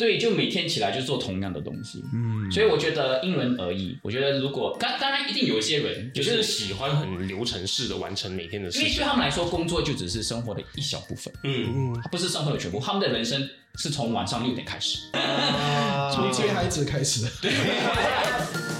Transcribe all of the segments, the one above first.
对，就每天起来就做同样的东西。嗯，所以我觉得因人而异。我觉得如果当当然一定有一些人就是喜欢很流程式的完成每天的事情，因为对他们来说，工作就只是生活的一小部分。嗯嗯，不是生活的全部。他们的人生是从晚上六点开始，从接孩子开始。对。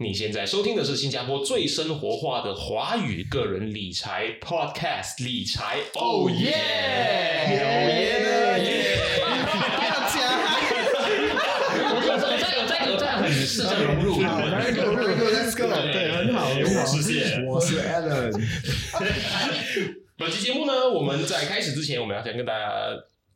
你现在收听的是新加坡最生活化的华语个人理财 Podcast，理财哦耶，哦耶的耶！不要讲，我在我在我在很试着融入，来，Go Go Go，Let's Go，对，很好，很好，谢谢，我是 Alan。本期节目呢，我们在开始之前，我们要先跟大家。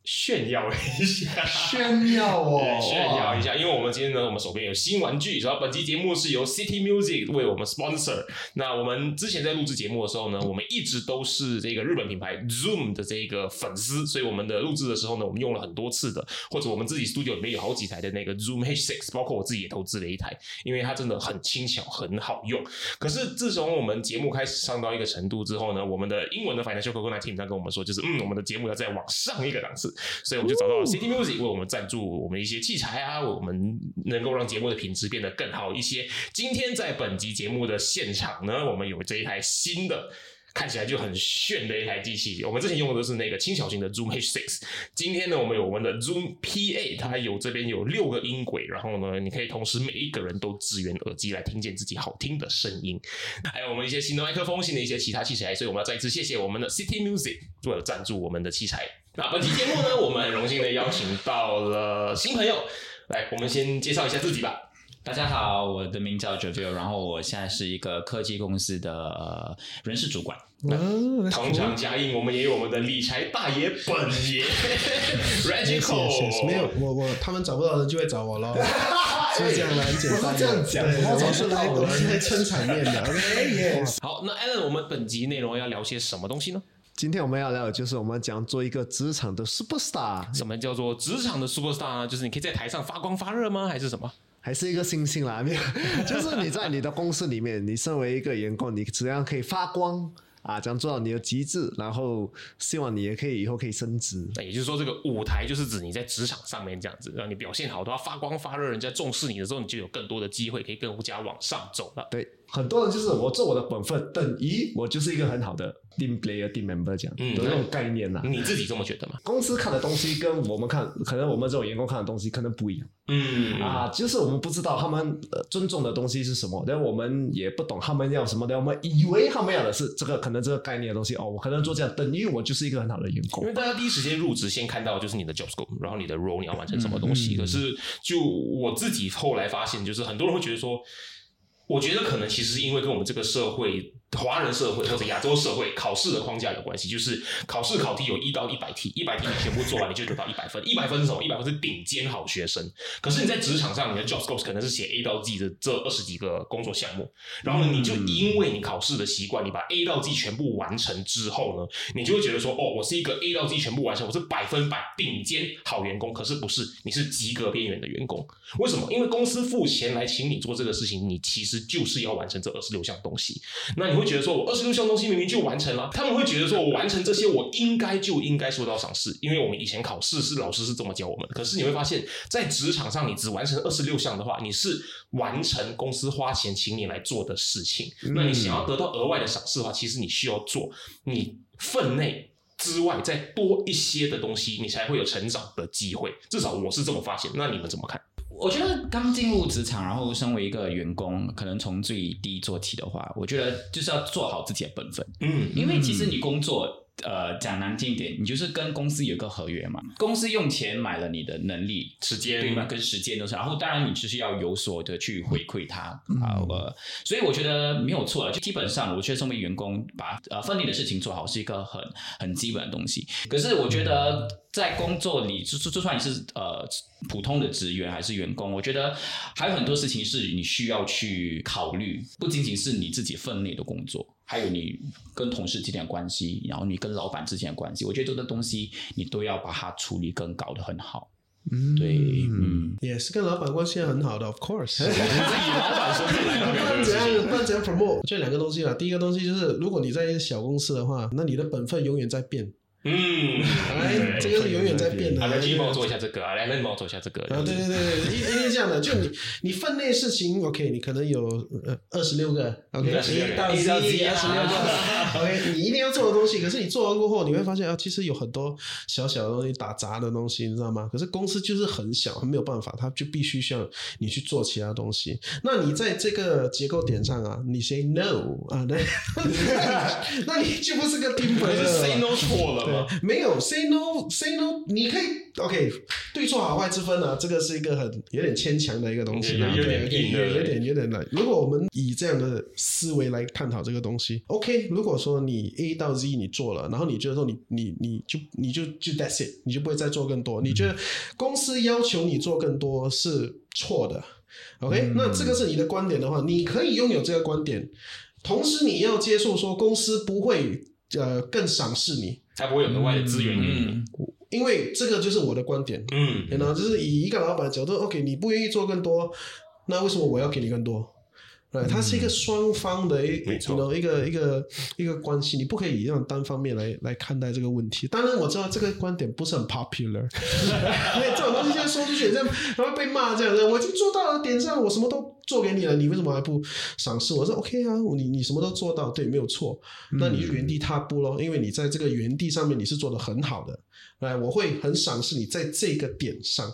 炫耀一下，炫耀哦，炫耀一下，因为我们今天呢，我们手边有新玩具，然后本期节目是由 City Music 为我们 sponsor。那我们之前在录制节目的时候呢，我们一直都是这个日本品牌 Zoom 的这个粉丝，所以我们的录制的时候呢，我们用了很多次的，或者我们自己 studio 里面有好几台的那个 Zoom H6，包括我自己也投资了一台，因为它真的很轻巧，很好用。可是自从我们节目开始上到一个程度之后呢，我们的英文的 financial coconut team 在跟我们说，就是嗯，我们的节目要再往上一个档次。所以我们就找到了 City Music 为我们赞助我们一些器材啊，我们能够让节目的品质变得更好一些。今天在本集节目的现场呢，我们有这一台新的，看起来就很炫的一台机器。我们之前用的都是那个轻小型的 Zoom H6，今天呢，我们有我们的 Zoom P8，它有这边有六个音轨，然后呢，你可以同时每一个人都支援耳机来听见自己好听的声音。还有我们一些新的麦克风，新的一些其他器材，所以我们要再一次谢谢我们的 City Music 为了赞助我们的器材。那本期节目呢，我们很荣幸的邀请到了新朋友，来，我们先介绍一下自己吧。大家好，我的名叫 Javil，然后我现在是一个科技公司的人事主管。同场加映，我们也有我们的理财大爷本爷 Reggie。没有，我我他们找不到人就会找我喽。就这样很简单，这样讲，我是来我是来撑场面的。好，那 Alan，我们本集内容要聊些什么东西呢？今天我们要聊的就是我们讲做一个职场的 super star。什么叫做职场的 super star 呢？就是你可以在台上发光发热吗？还是什么？还是一个星星啦？没有，就是你在你的公司里面，你身为一个员工，你怎样可以发光？啊，这样做到你的极致，然后希望你也可以以后可以升职。那也就是说，这个舞台就是指你在职场上面这样子，让你表现好，的话发光发热，人家重视你的时候，你就有更多的机会可以更加往上走了。对，很多人就是我做我的本分，等于我就是一个很好的 team player、team member 这样，嗯，有那种概念呐。你自己这么觉得吗？公司看的东西跟我们看，可能我们这种员工看的东西可能不一样。嗯啊，就是我们不知道他们尊重的东西是什么，但我们也不懂他们要什么的，我们以为他们要的是这个，可能这个概念的东西哦，我可能做这样，等于我就是一个很好的员工。因为大家第一时间入职，先看到就是你的 job scope，然后你的 role 你要完成什么东西。可是就我自己后来发现，就是很多人会觉得说，我觉得可能其实是因为跟我们这个社会。华人社会或者亚洲社会考试的框架有关系，就是考试考题有一到一百题，一百题你全部做完，你就得到一百分。一百分是什么？一百分是顶尖好学生。可是你在职场上，你的 job scope 可能是写 A 到 Z 的这二十几个工作项目，然后呢，你就因为你考试的习惯，你把 A 到 Z 全部完成之后呢，你就会觉得说，哦，我是一个 A 到 Z 全部完成，我是百分百顶尖好员工。可是不是，你是及格边缘的员工。为什么？因为公司付钱来请你做这个事情，你其实就是要完成这二十六项东西。那你会觉得说，我二十六项东西明明就完成了，他们会觉得说我完成这些，我应该就应该受到赏识，因为我们以前考试是老师是这么教我们。可是你会发现在职场上，你只完成二十六项的话，你是完成公司花钱请你来做的事情。那你想要得到额外的赏识的话，其实你需要做你分内之外再多一些的东西，你才会有成长的机会。至少我是这么发现。那你们怎么看？我觉得刚进入职场，然后身为一个员工，可能从最低做起的话，我觉得就是要做好自己的本分。嗯，因为其实你工作。呃，讲难听一点，你就是跟公司有个合约嘛，公司用钱买了你的能力、时间，对吗？跟时间都是，然后当然你就是要有所的去回馈他啊，呃，所以我觉得没有错了。就基本上，我觉得身为员工，把呃分内的事情做好是一个很很基本的东西。可是我觉得在工作里，就就算你是呃普通的职员还是员工，我觉得还有很多事情是你需要去考虑，不仅仅是你自己分内的工作。还有你跟同事之间的关系，然后你跟老板之间的关系，我觉得这个东西你都要把它处理跟搞得很好。嗯，对，嗯，也是跟老板关系很好的，of course。以老板身份来，不然怎样？不然怎样 promote？这两个东西啊，第一个东西就是，如果你在一个小公司的话，那你的本分永远在变。嗯，来，这个是永远在变的。来，你帮我做一下这个啊，来，那你帮我做一下这个。啊，对对对对，一定是这样的。就你，你分内事情，OK，你可能有呃二十六个，OK，一到 Z 二十六个，OK，你一定要做的东西。可是你做完过后，你会发现啊，其实有很多小小的东西打杂的东西，你知道吗？可是公司就是很小，没有办法，他就必须需要你去做其他东西。那你在这个结构点上啊，你 say no 啊，对，那你就不是个 team player，say no 错了。没有 say no say no，你可以 OK 对错好坏之分啊？这个是一个很有点牵强的一个东西，有点有点有点难。如果我们以这样的思维来探讨这个东西，OK，如果说你 A 到 Z 你做了，然后你觉得说你你你就你就就 That's it，你就不会再做更多。你觉得公司要求你做更多是错的？OK，那这个是你的观点的话，你可以拥有这个观点，同时你要接受说公司不会呃更赏识你。才不会有额外的资源给你，因为这个就是我的观点。嗯，然后就是以一个老板的角度，OK，你不愿意做更多，那为什么我要给你更多？对，它是一个双方的一，一个一个一个一个关系，你不可以用单方面来来看待这个问题。当然我知道这个观点不是很 popular，因为这种东西现在说出去，这样还会被骂这样子。我已经做到了点上，我什么都做给你了，你为什么还不赏识我？说 OK 啊，你你什么都做到，对，没有错。那你就原地踏步咯，因为你在这个原地上面你是做的很好的，来，我会很赏识你在这个点上。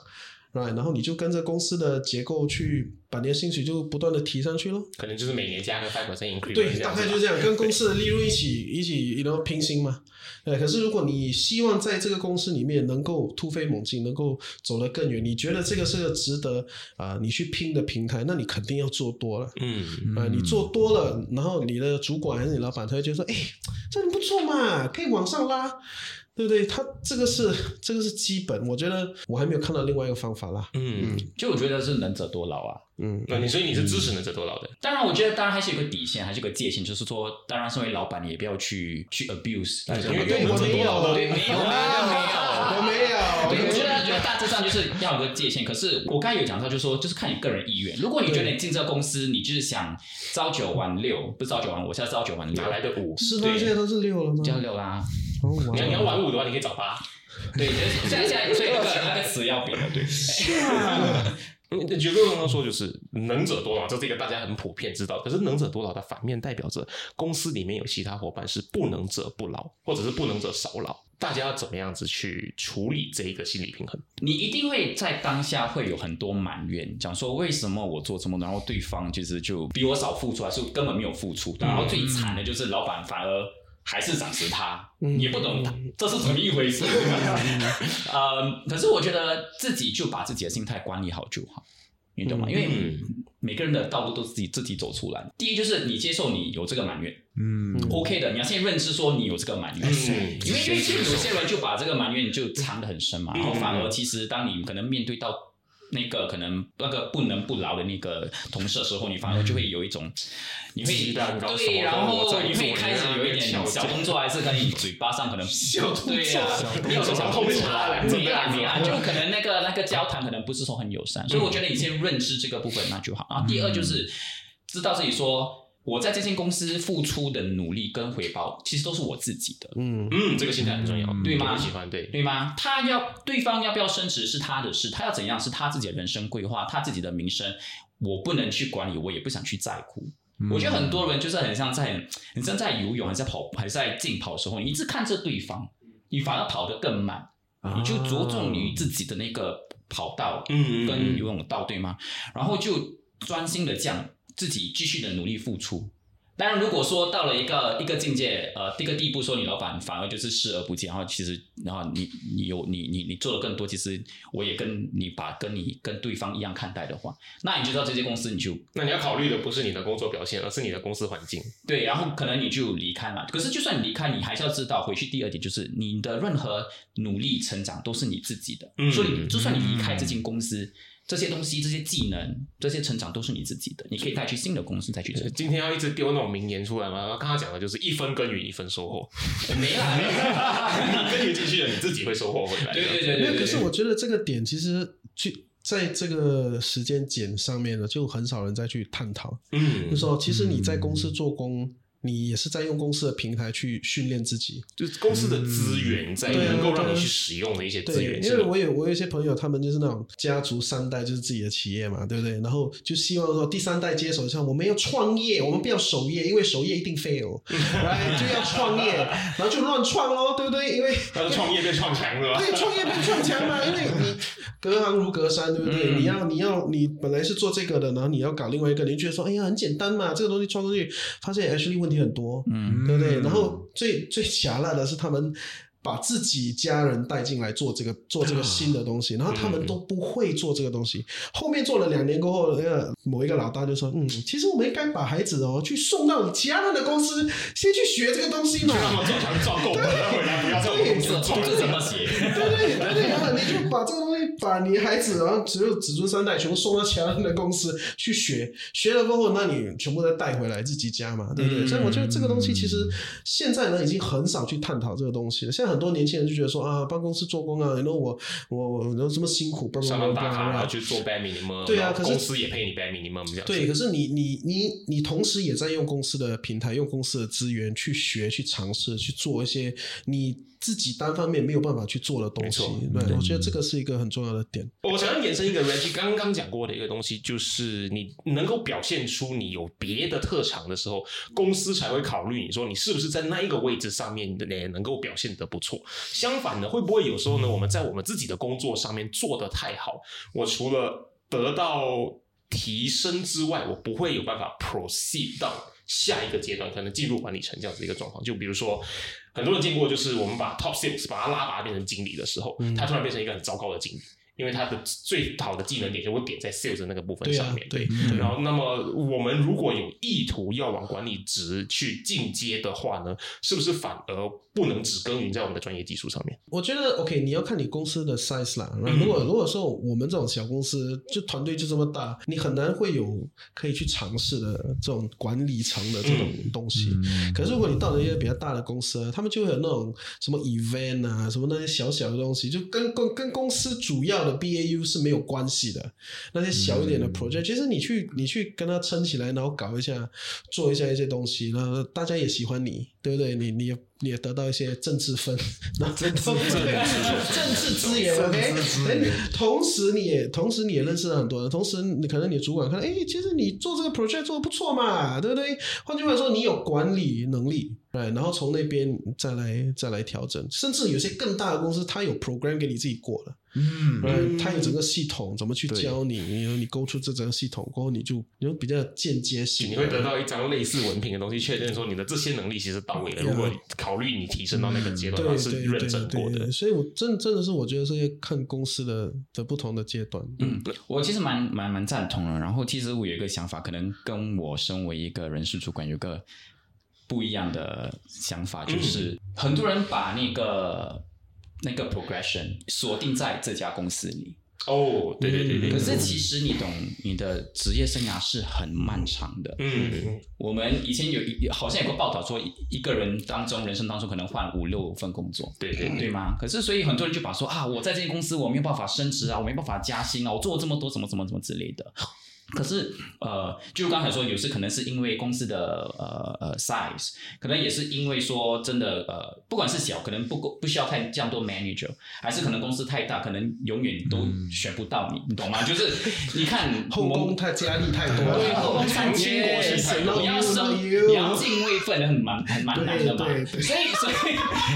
right，然后你就跟着公司的结构去把你的薪水就不断的提上去咯。可能就是每年加个 five percent increase。对，大概就这样，跟公司的利润一起一起，然后拼薪嘛。对，可是如果你希望在这个公司里面能够突飞猛进，能够走得更远，你觉得这个是个值得啊你去拼的平台，那你肯定要做多了。嗯，啊，你做多了，然后你的主管还是你老板，他会觉得说，哎，这很不错嘛，可以往上拉。对不对？他这个是这个是基本，我觉得我还没有看到另外一个方法啦。嗯，就我觉得是能者多劳啊。嗯，那你所以你是支持能者多劳的？当然，我觉得当然还是有个底线，还是有个界限，就是说，当然身为老板，你也不要去去 abuse。因为我没有，对，没有，没有，我 没有。对，我觉得觉得大致上就是要有个界限。可是我刚才有讲到，就是说，就是看你个人意愿。如果你觉得你进这个公司，你就是想朝九晚六，不是朝九晚五，现在朝九晚六，哪来的五？是吗？现在都是六了吗？叫六啦。你要你要玩五的话，你可以找八。对，现在现在所以那个那个词要变了，对。是啊。嗯，觉得刚刚说就是能者多劳，这是一个大家很普遍知道。可是能者多劳的反面代表着公司里面有其他伙伴是不能者不劳，或者是不能者少劳。大家要怎么样子去处理这一个心理平衡？你一定会在当下会有很多埋怨，讲说为什么我做这么多，然后对方其实就比我少付出，还是根本没有付出。然后最惨的就是老板反而。还是赏识他，也不懂这是怎么一回事。呃，可是我觉得自己就把自己的心态管理好就好，你懂吗？因为每个人的道路都是自己自己走出来。第一就是你接受你有这个埋怨，嗯，OK 的，你要先认知说你有这个埋怨，因为因为其实有些人就把这个埋怨就藏得很深嘛，然后反而其实当你可能面对到。那个可能那个不能不劳的那个同事的时候，你反而就会有一种，你会对，然后你会开始有一点 小动作，还是跟你嘴巴上可能小对呀，没有小动作啊，没啦没啦，就可能那个那个交谈可能不是说很友善，所以我觉得你先认知这个部分那就好。然后第二就是知道自己说。我在这间公司付出的努力跟回报，其实都是我自己的。嗯嗯，这个心态很重要，对吗？喜欢对对吗？他要对方要不要升职是他的事，他要怎样是他自己的人生规划，他自己的名声，我不能去管理，我也不想去在乎。我觉得很多人就是很像在很像在游泳，还是在跑，还是在竞跑的时候，你一直看着对方，你反而跑得更慢，你就着重于自己的那个。跑道，嗯，跟游泳道，对吗？然后就专心的这样自己继续的努力付出。当然，如果说到了一个一个境界，呃，一个地步，说你老板反而就是视而不见，然后其实，然后你你有你你你做的更多，其实我也跟你把跟你跟对方一样看待的话，那你就知道这些公司你就，那你要考虑的不是你的工作表现，而是你的公司环境。对，然后可能你就离开了。可是就算你离开，你还是要知道，回去第二点就是你的任何努力成长都是你自己的。嗯。所以就算你离开这间公司。这些东西、这些技能、这些成长都是你自己的，你可以带去新的公司再去做。今天要一直丢那种名言出来吗？刚刚讲的就是一分耕耘一分收获，没啦，你耕耘进去了，你自己会收获回来。对对对对。可是我觉得这个点其实去在这个时间点上面呢，就很少人再去探讨。嗯，就说其实你在公司做工。你也是在用公司的平台去训练自己，就是公司的资源在能够让你去使用的一些资源。因为我有我有一些朋友，他们就是那种家族三代就是自己的企业嘛，对不对？然后就希望说第三代接手，像我们要创业，我们不要守业，因为守业一定 fail，来就要创业，然后就乱创喽，对不对？因为创业变创强是吧？对，创业变创强嘛，因为你隔行如隔山，对不对？你要你要你本来是做这个的，然后你要搞另外一个，你觉得说哎呀很简单嘛，这个东西创出去，发现 actually 问。问题很多，嗯，对不对？然后最最狭隘的是他们。把自己家人带进来做这个做这个新的东西，然后他们都不会做这个东西。后面做了两年过后，那个某一个老大就说：“嗯，其实我们应该把孩子哦去送到其他人的公司，先去学这个东西嘛。”让他们做团赚够了，回来不要在公司做这么写。对对对对，然后你就把这个把你孩子，然后只有子孙三代全部送到其他人的公司去学，学了过后，那你全部再带回来自己家嘛，对不对？所以我觉得这个东西其实现在呢，已经很少去探讨这个东西了。现在很。多年轻人就觉得说啊，办公室做工啊，然后我我我然后这么辛苦，上班打卡然后去做 bare minimum，对啊，可是公司也配你 bare minimum 这样。对，可是你你你你同时也在用公司的平台，用公司的资源去学、去尝试、去做一些你。自己单方面没有办法去做的东西，对，我觉得这个是一个很重要的点。我想要延伸一个 Reggie 刚刚讲过的一个东西，就是你能够表现出你有别的特长的时候，公司才会考虑你说你是不是在那一个位置上面的也能够表现得不错。相反呢，会不会有时候呢？我们在我们自己的工作上面做得太好，我除了得到提升之外，我不会有办法 proceed 到下一个阶段，可能进入管理层这样子一个状况。就比如说。很多人见过，就是我们把 top sales 把他拉拔变成经理的时候，他突然变成一个很糟糕的经理。因为他的最好的技能点就会点在 sales 那个部分上面，对。然后，那么我们如果有意图要往管理职去进阶的话呢，是不是反而不能只耕耘在我们的专业技术上面？我觉得 OK，你要看你公司的 size 啦。如果如果说我们这种小公司，就团队就这么大，你很难会有可以去尝试的这种管理层的这种东西。可是如果你到了一些比较大的公司，他们就会有那种什么 event 啊，什么那些小小的东西，就跟跟跟公司主要。BAU 是没有关系的，那些小一点的 project，其实你去你去跟他撑起来，然后搞一下，做一下一些东西，那大家也喜欢你，对不对？你你你也得到一些政治分，那政治政治资源，OK。同时你也同时你也认识了很多人，同时你可能你主管看，哎，其实你做这个 project 做的不错嘛，对不对？换句话说，你有管理能力。对，然后从那边再来再来调整，甚至有些更大的公司，它有 program 给你自己过了，嗯，它有整个系统怎么去教你，你你勾出这整个系统过后，你就你就比较间接性，你会得到一张类似文凭的东西，确认说你的这些能力其实到位了。如果考虑你提升到那个阶段，是认证过的。所以，我真真的是我觉得是要看公司的的不同的阶段。嗯，我其实蛮蛮蛮赞同的。然后，其实我有一个想法，可能跟我身为一个人事主管有个。不一样的想法就是，很多人把那个那个 progression 锁定在这家公司里。哦，对对对对。可是其实你懂，你的职业生涯是很漫长的。嗯。我们以前有一好像有个报道说，一个人当中人生当中可能换五六份工作。对对对吗？可是所以很多人就把说啊，我在这间公司我没有办法升职啊，我没办法加薪啊，我做了这么多怎么怎么怎么之类的。可是，呃，就刚才说，有时可能是因为公司的呃呃 size，可能也是因为说真的，呃，不管是小，可能不够不需要太这样多 manager，还是可能公司太大，可能永远都选不到你，你懂吗？就是你看 后宫太压力太多了，对，后宫三千，你要升，你要进位分很蛮很蛮难的嘛。所以所以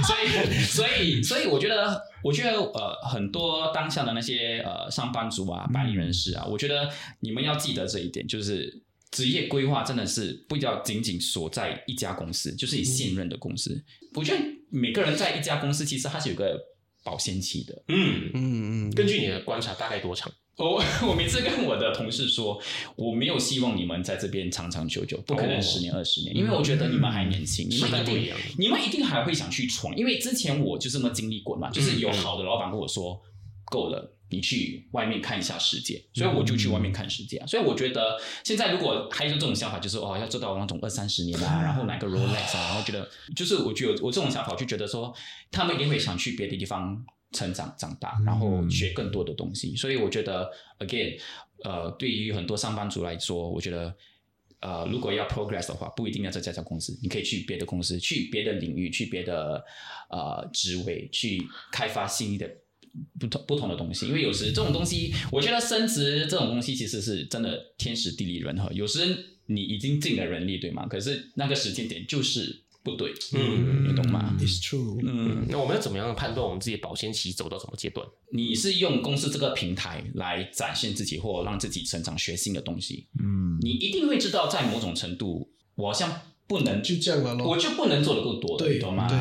所以所以所以我觉得。我觉得呃，很多当下的那些呃上班族啊、白领人士啊，我觉得你们要记得这一点，就是职业规划真的是不要仅仅锁在一家公司，就是你现任的公司。我觉得每个人在一家公司，其实它是有个保鲜期的。嗯嗯嗯。根据你的观察，大概多长？我 我每次跟我的同事说，我没有希望你们在这边长长久久，不可能十年二十年，因为我觉得你们还年轻，你们一定你们一定还会想去闯。因为之前我就这么经历过嘛，就是有好的老板跟我说，够了，你去外面看一下世界，所以我就去外面看世界。所以我觉得现在如果还有这种想法，就是哦要做到那种二三十年啊，然后买个 Rolex 啊，然后觉得就是我觉得我这种想法，我就觉得说他们一定会想去别的地方。成长长大，然后学更多的东西，所以我觉得，again，呃，对于很多上班族来说，我觉得，呃，如果要 progress 的话，不一定要在这家公司，你可以去别的公司，去别的领域，去别的呃职位，去开发新的不同不同的东西。因为有时这种东西，我觉得升职这种东西其实是真的天时地利人和。有时你已经尽了人力，对吗？可是那个时间点就是。不对，嗯，你懂吗？It's true。嗯，那我们要怎么样判断我们自己的保鲜期走到什么阶段？你是用公司这个平台来展现自己，或让自己成长、学新的东西。嗯，你一定会知道，在某种程度，我好像不能就这样了咯，我就不能做的更多，对，懂吗？对，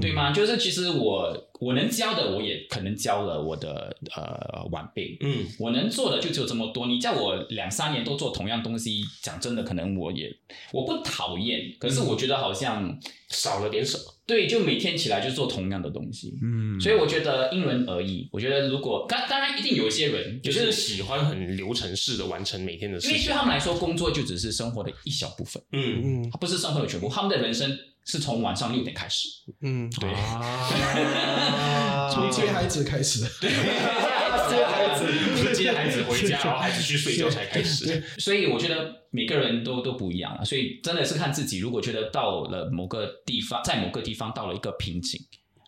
对吗？就是其实我。我能教的，我也可能教了我的呃晚辈。嗯，我能做的就只有这么多。你叫我两三年都做同样东西，讲真的，可能我也我不讨厌，可是我觉得好像少了点什么。对，就每天起来就做同样的东西。嗯，所以我觉得因人而异。我觉得如果当当然一定有一些人，就是喜欢很流程式的完成每天的事情，因为对他们来说，工作就只是生活的一小部分。嗯嗯，它不是生活的全部。他们的人生。是从晚上六点开始，嗯，对，从接孩子开始，对，接孩子，接孩子回家，然后孩子去睡觉才开始。所以我觉得每个人都都不一样了，所以真的是看自己。如果觉得到了某个地方，在某个地方到了一个瓶颈，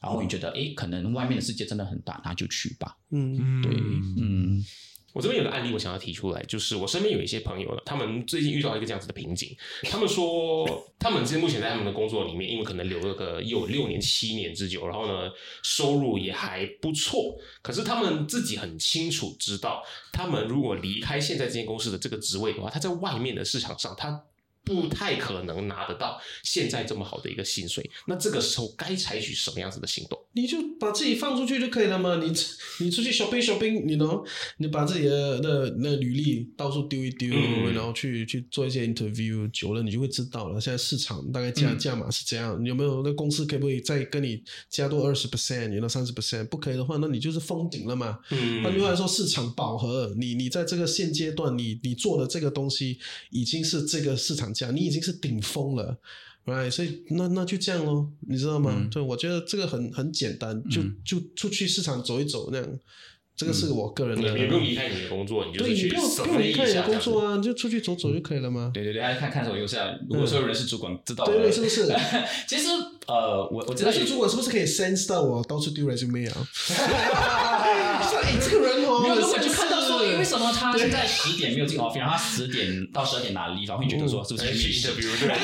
然后你觉得哎，可能外面的世界真的很大，那就去吧。嗯，对，嗯。我这边有个案例，我想要提出来，就是我身边有一些朋友他们最近遇到一个这样子的瓶颈。他们说，他们现目前在他们的工作里面，因为可能留了个有六年、七年之久，然后呢，收入也还不错。可是他们自己很清楚知道，他们如果离开现在这间公司的这个职位的话，他在外面的市场上，他。不太可能拿得到现在这么好的一个薪水，那这个时候该采取什么样子的行动？你就把自己放出去就可以了嘛。你 你出去 shopping shopping，你能你把自己的那那履历到处丢一丢，然后去去做一些 interview，久了你就会知道了。现在市场大概价价码是这样？有没有那公司可不可以再跟你加多二十 percent，你那三十 percent？不可以的话，那你就是封顶了嘛。嗯，换句话来说，市场饱和，你你在这个现阶段，你你做的这个东西已经是这个市场。讲你已经是顶峰了，right？所以那那就这样咯，你知道吗？对，我觉得这个很很简单，就就出去市场走一走那样。这个是我个人的，你不用离开你的工作，你就去不用离开你的工作啊，你就出去走走就可以了吗？对对对，看看手游下，如果说有人是主管，知道对，是不是？其实呃，我我知道是主管，是不是可以 sense 到我到处丢 resume 啊？说哎，这个人哦，没有，如果就看为什么他现在十点没有进 office，然后他十点到十二点拿了 leave，会觉得说是 不是去 interview？对。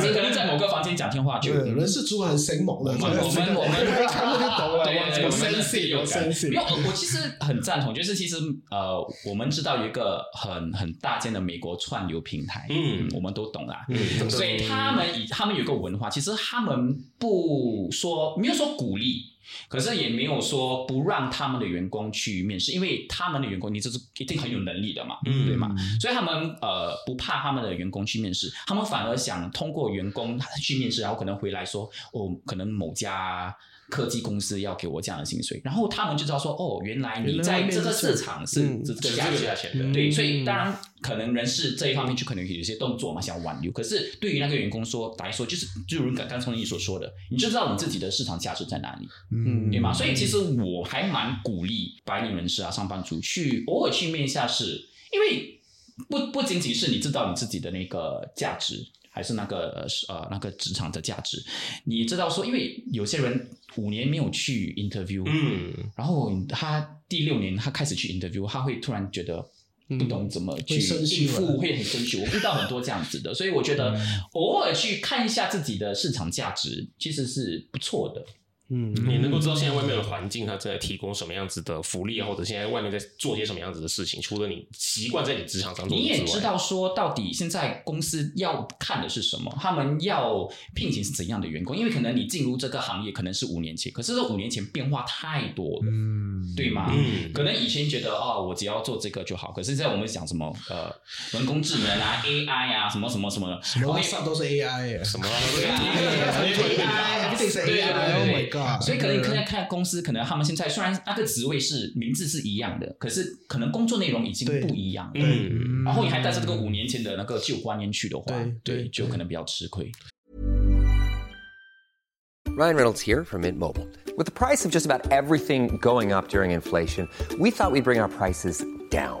是，可能在某个房间讲电话，就人事主管很生猛的，我们我们我们看过就懂了，对，有生气有生气。没有，我其实很赞同，就是其实呃，我们知道有一个很很大间的美国串流平台，嗯，我们都懂啦，嗯，所以他们以他们有个文化，其实他们不说没有说鼓励。可是也没有说不让他们的员工去面试，因为他们的员工你这是一定很有能力的嘛，对吗？所以他们呃不怕他们的员工去面试，他们反而想通过员工去面试，然后可能回来说哦，可能某家。科技公司要给我这样的薪水，然后他们就知道说，哦，原来你在这个市场是这个价钱的，对，所以当然可能人事这一方面就可能有些动作嘛，想挽留。可是对于那个员工说来说，就是就如刚刚从你所说的，你就知道你自己的市场价值在哪里，嗯，对吗？所以其实我还蛮鼓励白领人士啊，上班族去偶尔去面一下试，因为不不仅仅是你知道你自己的那个价值。还是那个呃那个职场的价值，你知道说，因为有些人五年没有去 interview，嗯，然后他第六年他开始去 interview，他会突然觉得不懂怎么去应付，会很生气。我遇到很多这样子的，所以我觉得偶尔去看一下自己的市场价值，其实是不错的。嗯，你能够知道现在外面的环境，它在提供什么样子的福利，或者现在外面在做些什么样子的事情。除了你习惯在你职场上做，你也知道说到底现在公司要看的是什么，他们要聘请是怎样的员工。因为可能你进入这个行业可能是五年前，可是这五年前变化太多了，嗯，对吗？嗯，可能以前觉得哦，我只要做这个就好。可是现在我们讲什么呃，人工智能啊，AI 啊，什么什么什么的，什么上都是 AI，什么 AI，一定是 AI，Oh my God。所以可能你看看公司，可能他们现在虽然那个职位是名字是一样的，可是可能工作内容已经不一样。嗯，然后你还带着这个五年前的那个旧观念去的话，对，就可能比较吃亏。Ryan Reynolds here from Mint Mobile. With the price of just about everything going up during inflation, we thought we'd bring our prices down.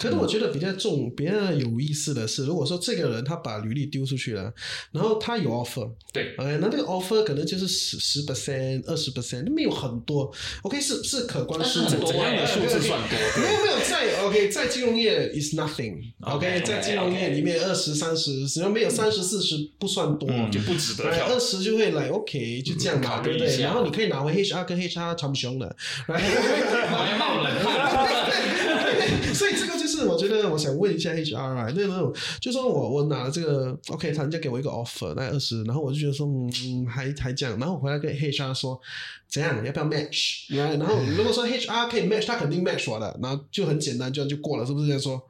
可是我觉得比较重、比较有意思的是，如果说这个人他把履历丢出去了，然后他有 offer，对，OK，那这个 offer 可能就是十十 percent、二十 percent，没有很多，OK，是是可观数字，怎样的数字算多？没有没有，在 OK，在金融业 is nothing，OK，在金融业里面二十三十，只要没有三十四十不算多，就不值得。二十就会来 OK，就这样嘛，对不对？然后你可以拿回 HR 跟 HR 长不凶的，来，冒冷汗。所以这个就是我觉得我想问一下 HR 啊，那那种就说我我拿了这个 OK，他人家给我一个 offer，那二十，然后我就觉得说嗯还还这样，然后我回来跟 HR 说怎样要不要 match，然后如果说 HR 可以 match，他肯定 match 我的，然后就很简单，这样就过了，是不是这样说？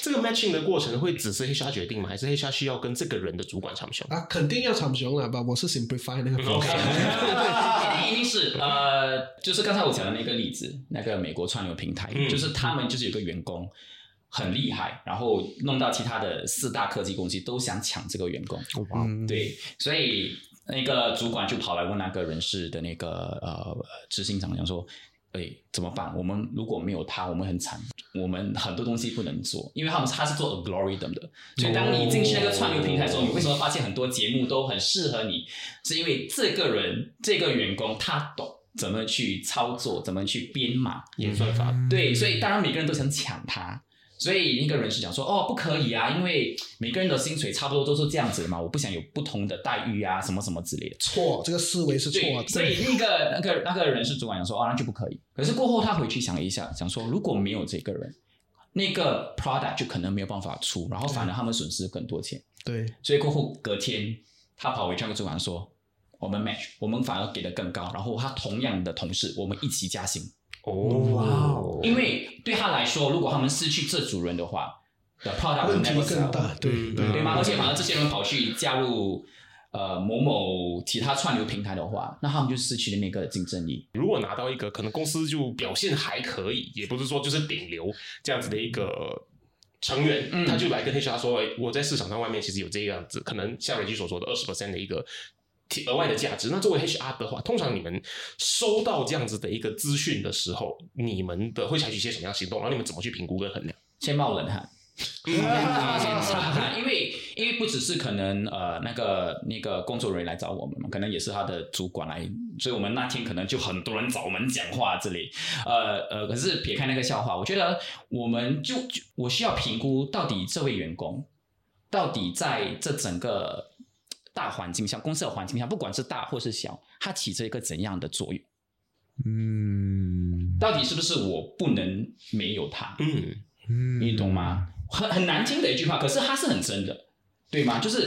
这个 matching 的过程会只是 HR 决定吗？还是 HR 需要跟这个人的主管长雄啊？肯定要长雄了吧？我是 simplify 那个 OK，一定是呃，就是刚才我讲的那个例子，那个美国串流平台，就是他们就是有个员工很厉害，然后弄到其他的四大科技公司都想抢这个员工，对，所以那个主管就跑来问那个人事的那个呃执行长，讲说。哎，怎么办？我们如果没有他，我们很惨。我们很多东西不能做，因为他们他是做 algorithm 的。所以当你进去那个串流平台的时候，你为什么发现很多节目都很适合你？是因为这个人这个员工他懂怎么去操作，怎么去编码演算法。对，所以当然每个人都想抢他。所以那个人是讲说，哦，不可以啊，因为每个人的薪水差不多都是这样子的嘛，我不想有不同的待遇啊，什么什么之类的。错，这个思维是错的。所以那个那个那个人事主管讲说，哦，那就不可以。可是过后他回去想了一下，想说如果没有这个人，那个 product 就可能没有办法出，然后反而他们损失更多钱。对。所以过后隔天，他跑回去那个主管说，我们 match，我们反而给的更高，然后他同样的同事，我们一起加薪。哦，哇因为对他来说，如果他们失去这组人的话，the product 问题更大，对对吗？而且反而这些人跑去加入呃某某其他串流平台的话，那他们就失去了那个竞争力。如果拿到一个可能公司就表现还可以，也不是说就是顶流这样子的一个成员，他就来跟 HR 说：“哎，我在市场上外面其实有这样子，可能像雷基所说的二十 percent 的一个。”额外的价值。那作为 HR 的话，通常你们收到这样子的一个资讯的时候，你们的会采取一些什么样行动？然后你们怎么去评估跟衡量？先冒冷汗，先擦汗，因为因为不只是可能呃那个那个工作人员来找我们嘛，可能也是他的主管来，所以我们那天可能就很多人找我们讲话这里。呃呃，可是撇开那个笑话，我觉得我们就我需要评估到底这位员工到底在这整个。大环境下，公司的环境下，不管是大或是小，它起着一个怎样的作用？嗯，到底是不是我不能没有它？嗯嗯，你懂吗？很很难听的一句话，可是它是很真的，对吗？就是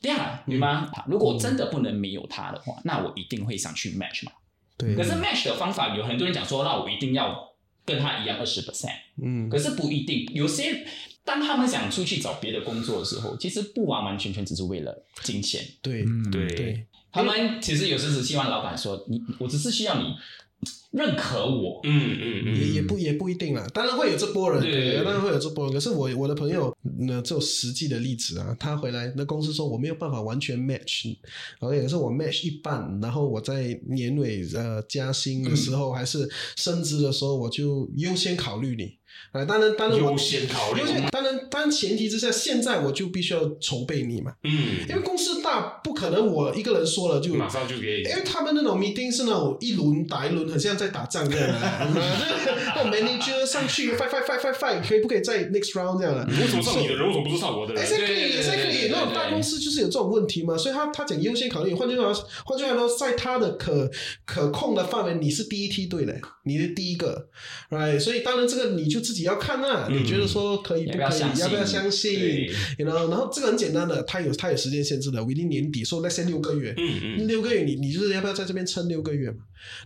对啊，对吗？如果真的不能没有它的话，那我一定会想去 match 嘛。对可是 match 的方法有很多人讲说，那我一定要跟他一样二十 percent，嗯可是不一定。有些当他们想出去找别的工作的时候，其实不完完全全只是为了金钱。对对对，他们其实有时只希望老板说，你我只是需要你认可我。嗯嗯嗯，也也不也不一定啦，当然会有这波人，对对对当然会有这波人。可是我我的朋友呢，这有实际的例子啊，他回来那公司说我没有办法完全 match，然后也是我 match 一半，然后我在年尾呃加薪的时候、还是升职的时候，我就优先考虑你。啊，当然，当然我优先考虑。当然，当然前提之下，现在我就必须要筹备你嘛，嗯，因为公司大，不可能我一个人说了就马上就可以因为他们那种 meeting 是那种一轮打一轮，很像在打仗这样的。那 manager 上去 fight fight fight fight fight，可以不可以在 next round 这样的？为什么上你的人，为什么不是上我的人？Exactly, exactly，那种大公司就是有这种问题嘛，所以他他讲优先考虑。换句话，换句话说，在他的可可控的范围，你是第一梯队的，你是第一个，right？所以当然这个你就自己要看啊，你觉得说可以不可以，要不要相信要不要相信对？you know，然后这个很简单的，他有他有时间限制的年底，说 let's say 六个月，嗯嗯，六个月你你就是要不要在这边撑六个月嘛？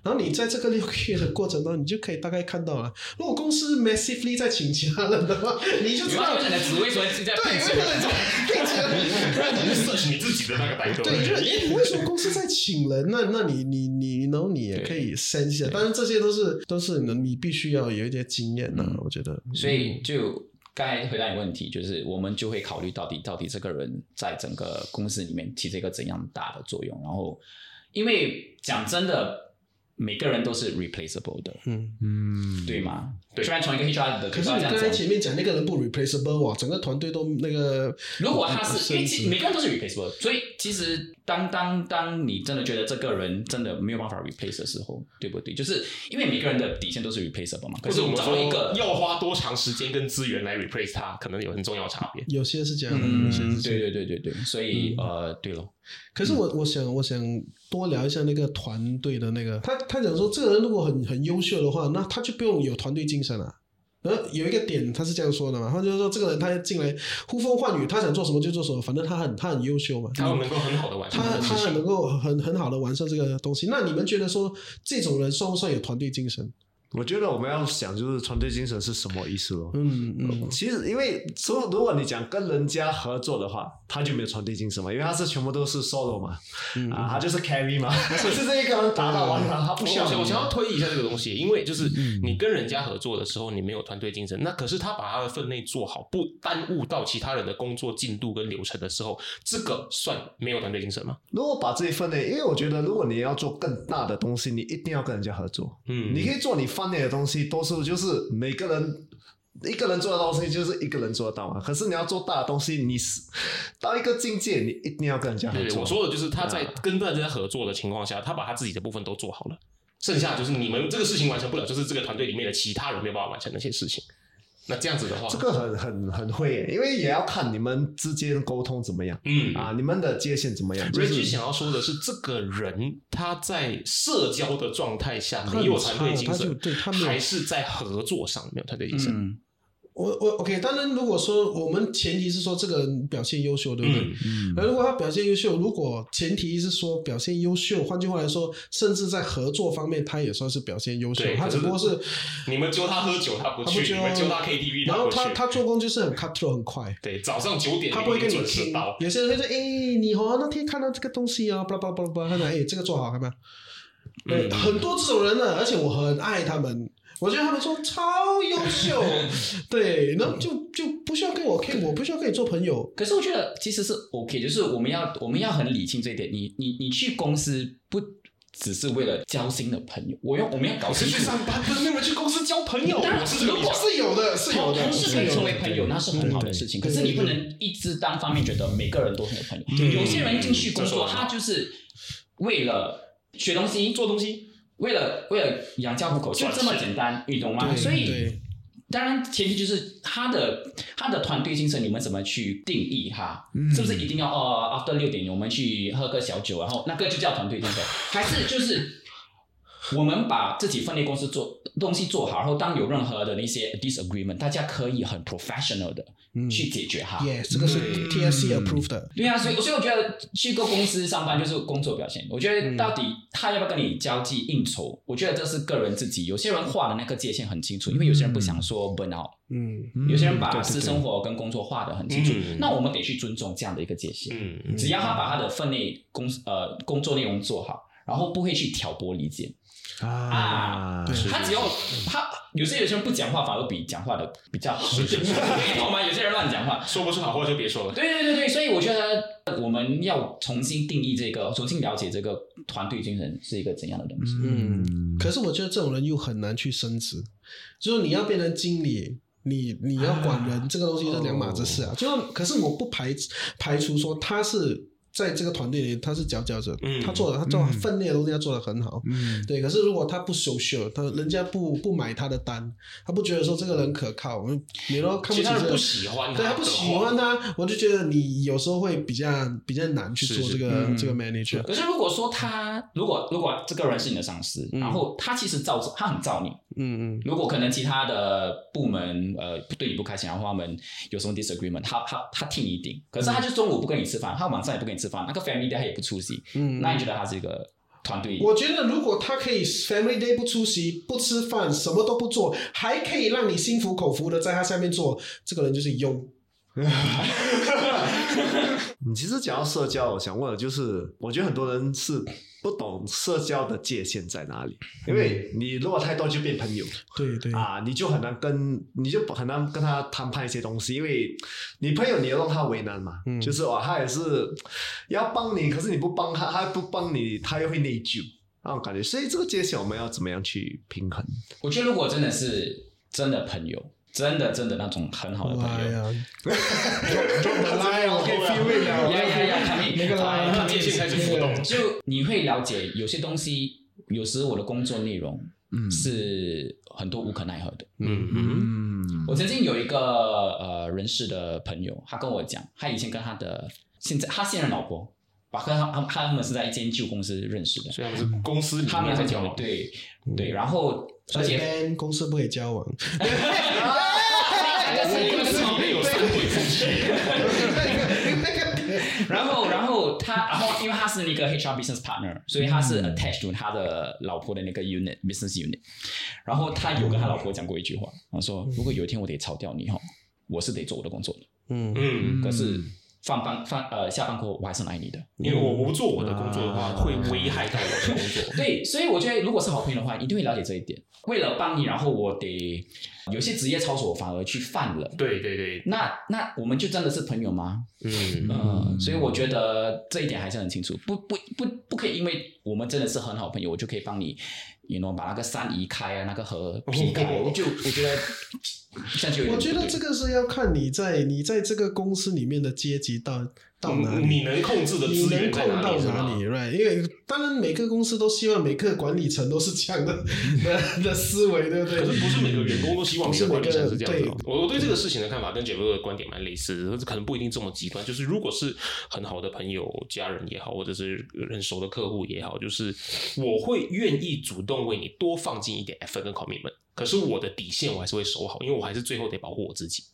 然后你在这个六个月的过程当中，你就可以大概看到了，如果公司 massively 在请其他人的话，你就知道你的职位说是在对，为什么在聘请人？让 你去 search 你自己的那个代购。对，就是诶，你为什么公司在请人？那那你你你，然后你也可以 send 一下，当然这些都是都是你你必须要有一些经验的，我觉得。所以就刚才回答你问题，就是我们就会考虑到底到底这个人在整个公司里面起着一个怎样大的作用。然后，因为讲真的，每个人都是 replaceable 的，嗯，嗯，对吗？对虽然从一个 HR 的可是你刚才前面讲那个人不 replaceable 哇，整个团队都那个，如果他是因为每个人都是 replaceable，所以其实当当当你真的觉得这个人真的没有办法 replace 的时候，对不对？就是因为每个人的底线都是 replaceable 嘛。可是我们找到一个要花多长时间跟资源来 replace 他，可能有很重要的差别。有些是这样，嗯有些是，这对样。对对对对，所以、呃，对了，可是我我想我想多聊一下那个团队的那个，他他讲说这个人如果很很优秀的话，那他就不用有团队精神了。然后有一个点他是这样说的嘛，他就是说这个人他进来呼风唤雨，他想做什么就做什么，反正他很他很优秀嘛，他能够很好的完成他。他能够很很好的完成这个东西。那你们觉得说这种人算不算有团队精神？我觉得我们要想就是团队精神是什么意思咯。嗯嗯，其实，因为如如果你讲跟人家合作的话，他就没有团队精神嘛，因为他是全部都是 solo 嘛，啊，他就是 carry 嘛，就是这一个人打到完了，他不我需要我想要推一下这个东西，因为就是嗯你跟人家合作的时候，你没有团队精神，那可是他把他的分内做好，不耽误到其他人的工作进度跟流程的时候，这个算没有团队精神吗？如果把这一份内，因为我觉得如果你要做更大的东西，你一定要跟人家合作。嗯你可以做你分内的东西，多数就是每个人一个人做的东西就是一个人做得到嘛。可是你要做大的东西，你是到一个境界，你一定要跟人家合对，作。我说的就是他在跟大家合作的情况下，他把他自己的部分都做好了，剩下就是你们这个事情完成不了，就是这个团队里面的其他人没有办法完成那些事情。那这样子的话，这个很很很会耶，因为也要看你们之间沟通怎么样，嗯啊，你们的界限怎么样。就 Reggie 是想要说的是，这个人他在社交的状态下他没有团队精神，对他还是在合作上没有团队精神。嗯，我我 OK，当然如果说我们前提是说这个人表现优秀，对不对？如果他表现优秀，如果前提是说表现优秀，换句话来说，甚至在合作方面他也算是表现优秀，他只不过是你们揪他喝酒他不去，他不揪你们揪他 KTV 然后。他他做工就是很 cut 很快。对早上九点他不会跟你准时听到，，有些人会说：“哎，你好，那天看到这个东西啊，巴拉巴拉巴拉巴拉，哎，这个做好，看到没有？”对，嗯很多这种人呢，而且我很爱他们，我觉得他们说超优秀，对，然后就就不需要跟我 K，我不需要跟你做朋友，可是我觉得其实是 OK，就是我们要我们要很理清这一点。你你你去公司不只是为了交新的朋友，我要我们要搞清楚。去上班，不是没有人去公司交朋友。如果是有的，是有的，同事可以成为朋友，那是很好的事情。可是你不能一直单方面觉得每个人都是朋友。有些人进去工作，他就是为了学东西、做东西，为了为了养家糊口，就这么简单，你懂吗？所以当然前提就是他的他的团队精神，你们怎么去定义哈？是不是一定要哦？after 六点我们去喝个小酒，然后那个就叫团队精神，还是就是我们把自己分内公司做东西做好，然后当有任何的那些 disagreement，大家可以很 professional 的去解决哈。，yes，这个是 TSC approved 的。对啊，所以所以我觉得去一个公司上班就是工作表现。我觉得到底他要不要跟你交际应酬，我觉得这是个人自己。有些人画的那个界限很清楚，因为有些人不想说 burn out，嗯，有些人把私生活跟工作画的很清楚。嗯那我们得去尊重这样的一个界限。嗯只要他把他的分内工呃工作内容做好，然后不会去挑拨离间啊，对他只要他有些有些人不讲话反而比讲话的比较好一点，你懂吗？有些人乱讲话，说不出好话就别说了。对对对对，所以我觉得我们要重新定义这个，重新了解这个团队精神是一个怎样的东西。嗯，可是我觉得这种人又很难去升职，就是你要变成经理，你你要管人，这个东西是两码子事啊。就可是我不排排除说他是。在这个团队里，他是佼佼者，嗯。他做的他做分内的东西，他做的很好，嗯。对。可是如果他不 social，他人家不不买他的单，他不觉得说这个人可靠，你都看不起这个其他人不喜欢他对他不喜欢他，我就觉得你有时候会比较比较难去做这个这个 manager。可是如果说他如果如果这个人是你的上司，然后他其实造他很造你，嗯嗯如果可能其他的部门呃对你不开心，然后他们有什么 disagreement，他他他替你顶，可是他就中午不跟你吃饭，他晚上也不跟你吃饭，那个 family day 他也不出席，嗯那你觉得他是一个团队？我觉得如果他可以 family day 不出席、不吃饭、什么都不做，还可以让你心服口服的在他下面做，这个人就是优。你其实讲到社交，我想问的就是，我觉得很多人是不懂社交的界限在哪里，因为你如果太多就变朋友。对对。啊，你就很难跟你就很难跟他谈判一些东西，因为你朋友你要让他为难嘛，嗯。就是哇，他也是要帮你，可是你不帮他，他不帮你，他又会内疚。那种感觉，所以这个界限我们要怎么样去平衡？我觉得如果真的是真的朋友，真的真的那种很好的朋友，哎呀，drop the line，我可以 feel it 了。呀呀呀，他们那个 line，那界限开始互动。就你会了解有些东西，有时我的工作内容是很多无可奈何的。嗯嗯我曾经有一个呃人事的朋友，他跟我讲，他以前跟他的现在他现任老婆，把跟他他他们是在一间旧公司认识的，所以他们是公司里面在交往。对对，然后而而且且跟公司不可以交往。那个是那个是里面有三对夫妻，然后，然后他，然后因为他是那个 HR business partner，所以他是 attached to 他的老婆的那个 unit business unit。然后他有跟他老婆讲过一句话，他说：“如果有一天我得炒掉你哈，我是得做我的工作的。嗯嗯，可是放班放呃下班过后，我还是很爱你的。因为我不做我的工作的话，啊会危害到我的工作。对，所以我觉得如果是好朋友的话，一定会了解这一点。为了帮你，然后我得有些职业操守我反而去犯了。对对对，那那我们就真的是朋友吗？嗯，嗯，所以我觉得这一点还是很清楚，不不不不可以，因为我们真的是很好朋友，我就可以帮你，you know，把那个山移开啊，那个河劈开，我就 我觉得我觉得这个是要看你在你在这个公司里面的阶级到到哪里。你能控制的资源在控到哪里？right？因为当然每个公司都希望每个管理层都是这样的的 的思维，对不对？可是不是每个员工都希望每个管理层是这样的。我我对这个事情的看法跟杰哥的观点蛮类似的，可能不一定这么极端。就是如果是很好的朋友、家人也好，或者是很熟的客户也好，就是我会愿意主动为你多放进一点 effort 跟 commitment。可是我的底线我还是会守好，因为我还是最后得保护我自己。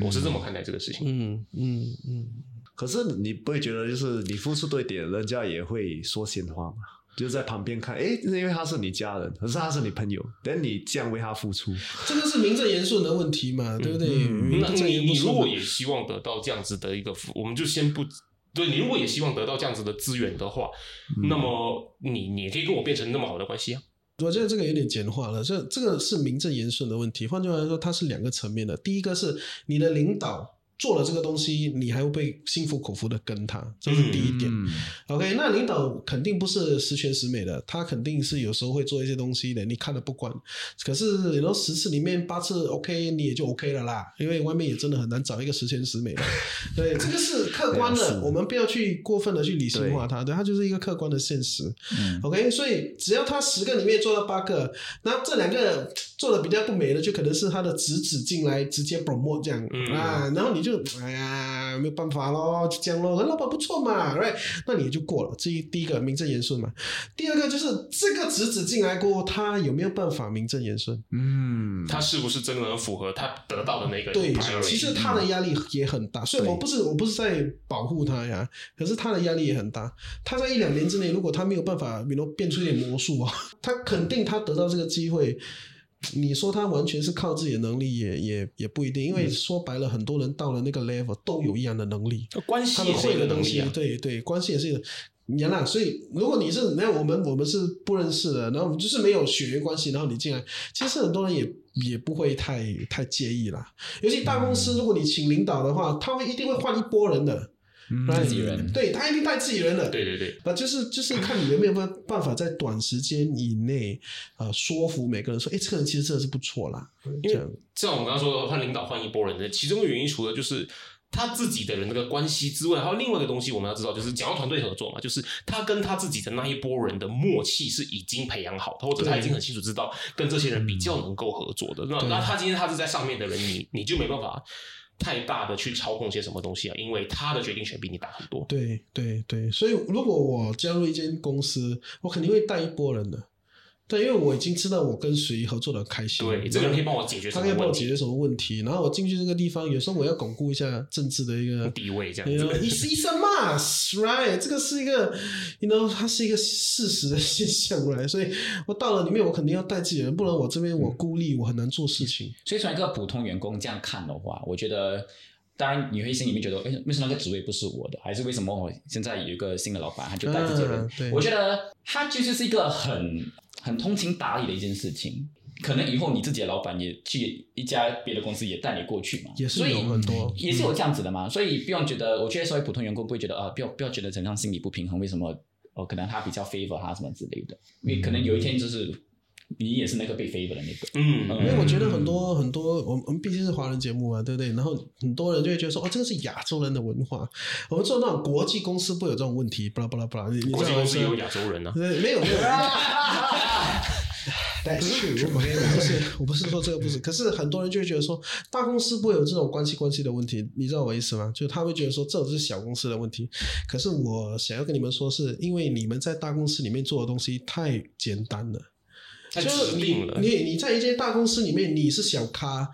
我是这么看待这个事情。嗯嗯嗯，可是你不会觉得，就是你付出多一点，人家也会说闲话吗？就在旁边看，诶，因为他是你家人，可是他是你朋友，等你这样为他付出，这个是名正言顺的问题嘛，对不对？名那你如果也希望得到这样子的一个，我们就先不。对你如果也希望得到这样子的资源的话，那么你你可以跟我变成那么好的关系啊。我觉得这个有点简化了，这这个是名正言顺的问题。换句话来说，它是两个层面的。第一个是你的领导做了这个东西，你还会被心服口服的跟他，这是第一点。嗯 OK，那领导肯定不是十全十美的，他肯定是有时候会做一些东西的，你看了不管。可是有时候十次里面八次 OK，你也就 OK 了啦，因为外面也真的很难找一个十全十美的。对，这个是客观的，我们不要去过分的去理性化它，对，它就是一个客观的现实。嗯 OK，所以只要他十个里面做到八个，那这两个做的比较不美的，就可能是他的侄子进来直接 promote 这样、嗯啊，然后你就就哎呀没有办法咯，就这样咯。老板不错嘛，right？那你就过了。这一第一个名正言顺嘛。第二个就是这个侄子进来过后，他有没有办法名正言顺？嗯，他是不是真的能符合他得到的那个？对，其实他的压力也很大。所以我不是我不是在保护他呀，可是他的压力也很大。他在一两年之内，如果他没有办法，比如变出一点魔术啊，他肯定他得到这个机会。你说他完全是靠自己的能力，也也也不一定，因为说白了，很多人到了那个 level 都有一样的能力，关系也是一个东西，对对，关系也是一个原来，所以如果你是没有我们，我们是不认识的，然后就是没有血缘关系，然后你进来，其实很多人也也不会太太介意啦。尤其大公司，如果你请领导的话，他会一定会换一波人的。自己人，对他一定带自己人的，对对对，那就是就是看你有没有办办法在短时间以内啊说服每个人说，哎，这个人其实真的是不错啦。因为像我们刚刚说换领导换一波人的，其中的原因除了就是他自己的人那个关系之外，还有另外一个东西我们要知道，就是讲到团队合作嘛，就是他跟他自己的那一波人的默契是已经培养好的，或者他已经很清楚知道跟这些人比较能够合作的。那那他今天他是在上面的人，你你就没办法。太大的去操控些什么东西啊？因为他的决定权比你大很多。对对对，所以如果我加入一间公司，我肯定会带一波人的。对，因为我已经知道我跟谁合作的开心。对，这个人可以帮我解决，他可以帮我解决什么问题。然后我进去这个地方，有时候我要巩固一下政治的一个地位，这样子。It's it's a must，right？这个是一个，you know，它是一个事实的现象，right？所以我到了里面，我肯定要带自己人，不然我这边我孤立，我很难做事情。所以从一个普通员工这样看的话，我觉得。当然，你会心里面觉得，哎，为什么那个职位不是我的？还是为什么我现在有一个新的老板，他就带自己人？我觉得他其实是一个很很通情达理的一件事情。可能以后你自己的老板也去一家别的公司，也带你过去嘛。也是有很多，也是有这样子的嘛。所以不用觉得，我觉得稍微普通员工不会觉得啊，不要不要觉得怎样心理不平衡。为什么？哦，可能他比较 favor 他什么之类的。因为可能有一天就是。你也是那个被飞的那个，嗯，因为我觉得很多很多，我们我们毕竟是华人节目嘛，对不对？然后很多人就会觉得说，哦，这个是亚洲人的文化。我们做那种国际公司不有这种问题，巴拉巴拉巴拉。国际公司有亚洲人呢？没有没有。That's true，我不是我不是说这个不是，可是很多人就会觉得说，大公司不会有这种关系关系的问题，你知道我意思吗？就他会觉得说，这是小公司的问题。可是我想要跟你们说，是因为你们在大公司里面做的东西太简单了。就是你你你在一间大公司里面，你是小咖，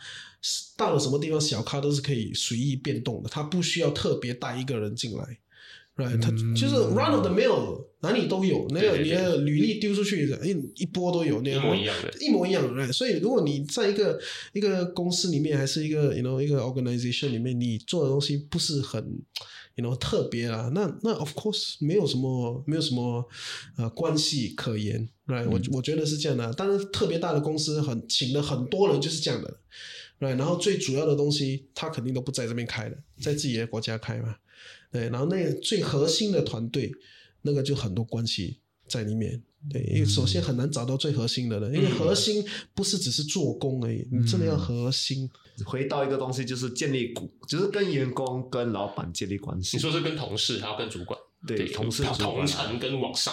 到了什么地方小咖都是可以随意变动的，他不需要特别带一个人进来，right？他就是 run of the mill，哪里都有，那个你的履历丢出去，一一波都有，那一模一样的，一模一样，right？所以如果你在一个一个公司里面，还是一个 you know 一个 organization 里面，你做的东西不是很。You know 特别啊，那那 of course 没有什么没有什么呃关系可言，right？我我觉得是这样的，当然特别大的公司很请了很多人就是这样的，right？然后最主要的东西他肯定都不在这边开的，在自己的国家开嘛，对，然后那最核心的团队那个就很多关系在里面。对，因为首先很难找到最核心的人，因为核心不是只是做工而已，你真的要核心。回到一个东西，就是建立股，就是跟员工、跟老板建立关系。你说是跟同事，还要跟主管，对，同事、同层跟往上。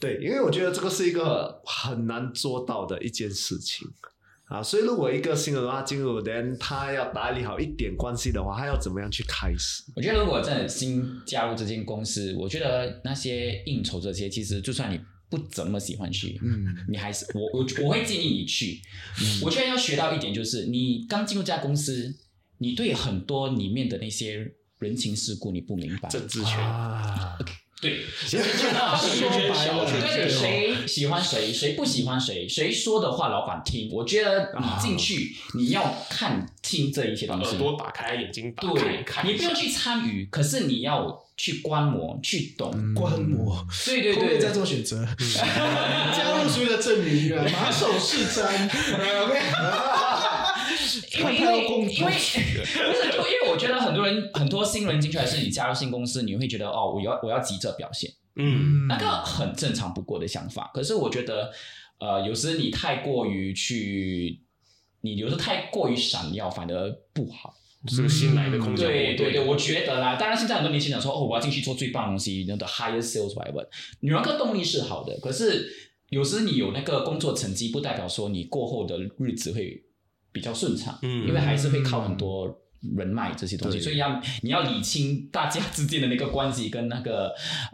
对，因为我觉得这个是一个很难做到的一件事情啊。所以如果一个新人他进入，连他要打理好一点关系的话，他要怎么样去开始？我觉得如果真的新加入这间公司，我觉得那些应酬这些，其实就算你。不怎么喜欢去，嗯，你还是我我我会建议你去。我觉得要学到一点就是，你刚进入这家公司，你对很多里面的那些人情世故你不明白，政治权啊。对，说白了，对，谁喜欢谁，谁不喜欢谁，谁说的话老板听。我觉得你进去，你要看清这一些东西，耳朵打开，眼睛打开，你不用去参与，可是你要去观摩，去懂观摩。对对对，在做选择，加入谁的证明啊？马首是瞻。因为因为因为不是，因为我觉得很多人很多新人进去，还是你加入新公司，你会觉得哦，我要我要急着表现，嗯，那个很正常不过的想法。可是我觉得，呃，有时你太过于去，你有时太过于闪耀，反而不好。是个新来的空间，对对对，我觉得啦。当然，现在很多年轻人说哦，我要进去做最棒的东西，那个 higher sales whatever，你那个动力是好的。可是有时你有那个工作成绩，不代表说你过后的日子会。比较顺畅，嗯，因为还是会靠很多人脉这些东西，所以要你要理清大家之间的那个关系跟那个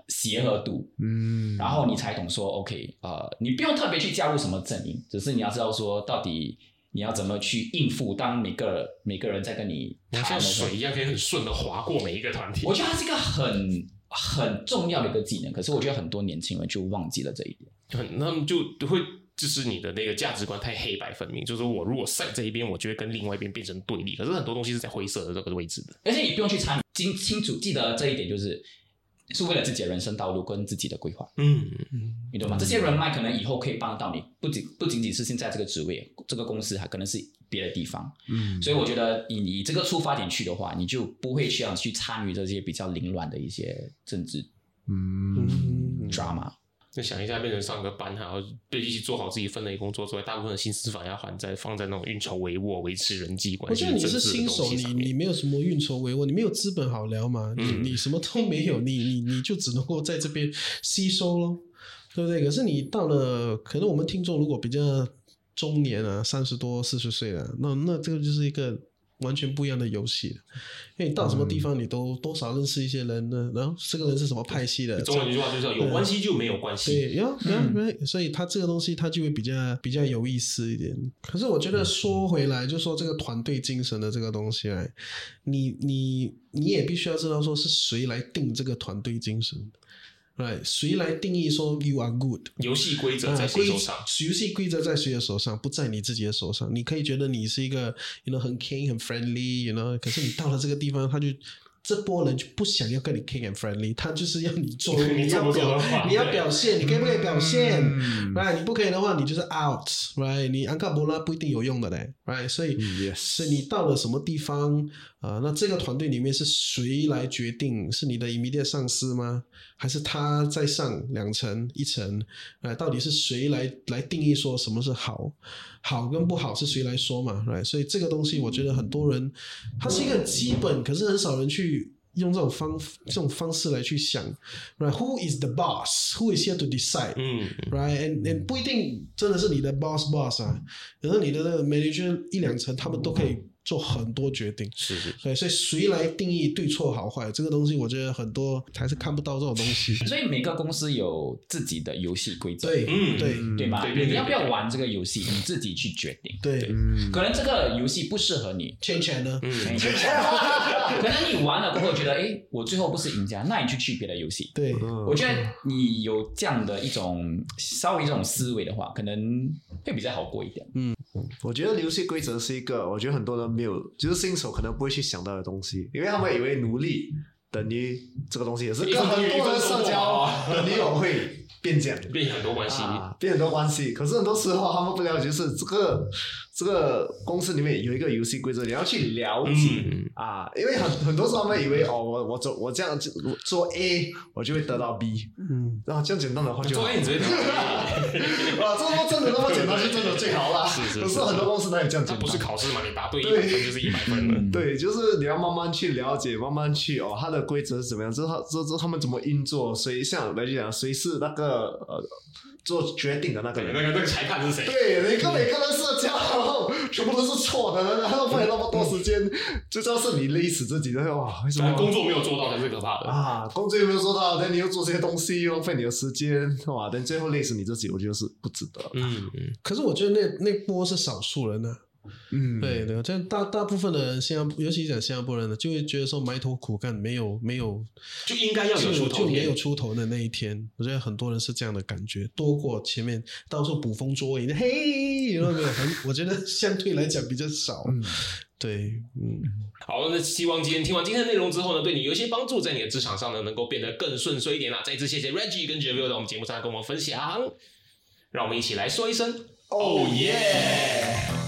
协和度，嗯，然后你才懂说 OK，呃，你不用特别去加入什么阵营，只是你要知道说到底你要怎么去应付，当每个每个人在跟你像水一样可以很顺的划过每一个团体。我觉得它是一个很很重要的一个技能，可是我觉得很多年轻人就忘记了这一点，很他们就会。就是你的那个价值观太黑白分明，就是我如果在这一边，我就会跟另外一边变成对立。可是很多东西是在灰色的这个位置的，而且你不用去参与，清清楚记得这一点，就是是为了自己的人生道路跟自己的规划。嗯嗯，你懂吗？这些人脉可能以后可以帮到你，不仅不仅仅是现在这个职位，这个公司还可能是别的地方。嗯，所以我觉得以你这个出发点去的话，你就不会需要去参与这些比较凌乱的一些政治嗯 drama。那想一下，变成上个班，还要一起做好自己分内工作之外，大部分的心思反而要还在放在那种运筹帷幄、维持人际关系。我觉得你是新手，你你没有什么运筹帷幄，你没有资本好聊嘛？你你什么都没有，你你你就只能够在这边吸收咯，对不对？可是你到了，可能我们听众如果比较中年啊，三十多、四十岁了，那那这个就是一个。完全不一样的游戏，因为你到什么地方，你都多少认识一些人呢？然后这个人是什么派系的？中文一句话就是有关系就没有关系。对，要要，所以他这个东西他就会比较比较有意思一点。可是我觉得说回来，就说这个团队精神的这个东西，来，你你你也必须要知道，说是谁来定这个团队精神。对，谁来定义说 you are good？游戏规则在谁手上？游戏规则在谁的手上？不在你自己的手上。你可以觉得你是一个，you know，很 king 很 friendly，you know，可是你到了这个地方，他就。这波人就不想要跟你 king and friendly，他就是要你做，你要表，你要表现，你可以不可以表现？right，你不可以的话，你就是 out，right，你安卡波拉不一定有用的嘞，right，所以，是你到了什么地方啊？那这个团队里面是谁来决定？是你的 immediate 上司吗？还是他在上两层一层？哎，到底是谁来来定义说什么是好？好跟不好是谁来说嘛？来，所以这个东西我觉得很多人，它是一个基本，可是很少人去用这种方这种方式来去想，right？Who is the boss？Who is here to decide？嗯，right？And and 不一定真的是你的 boss boss 啊，可是你的那个 manager 一两层，他们都可以。做很多决定，是是，对，所以谁来定义对错好坏这个东西，我觉得很多还是看不到这种东西。所以每个公司有自己的游戏规则，对，嗯，对，对吗？你要不要玩这个游戏，你自己去决定。对，可能这个游戏不适合你，圈圈呢？嗯，可能你玩了过后觉得，哎，我最后不是赢家，那你去去别的游戏。对，我觉得你有这样的一种稍微这种思维的话，可能会比较好过一点。嗯。我觉得游戏规则是一个，我觉得很多人没有，就是新手可能不会去想到的东西，因为他们以为努力等于这个东西也是跟很多人社交等于我会变讲，变很多关系，变很多关系。可是很多时候他们不了解，是这个。这个公司里面有一个游戏规则，你要去了解啊，因为很很多时候他们以为哦，我我做我这样做 A，我就会得到 B，嗯，然后这样简单的话就做 A 你直接得到 B，啊，这么真的那么简单就真的最好啦，是是，可是很多公司哪有这样简单，不是考试嘛，你答对一百分就是一百分 对，就是你要慢慢去了解，慢慢去哦，它的规则是怎么样，这他这这他们怎么运作，谁像来讲谁是那个呃。做决定的那个人，那个那个裁判是谁？对，你跟每个人社交，全部都是错的，然后费那么多时间，最主要是你累死自己的哇！为什么工作没有做到才最可怕的啊？工作又没有做到，但你又做这些东西，又浪费你的时间，哇！但最后累死你自己，我觉得是不值得。嗯嗯。可是我觉得那那波是少数人呢。嗯，对对，这大大部分的人，新加坡，尤其讲新加坡人呢，就会觉得说埋头苦干，没有没有，就应该要有出头，就没有出头的那一天。我觉得很多人是这样的感觉，多过前面到处捕风捉影，嘿，有没有？很，我觉得相对来讲比较少。对，嗯，好，那希望今天听完今天的内容之后呢，对你有一些帮助，在你的职场上呢，能够变得更顺遂一点啦。再次谢谢 Reggie 跟 j e v i l 在我们节目上跟我们分享，让我们一起来说一声，Oh yeah！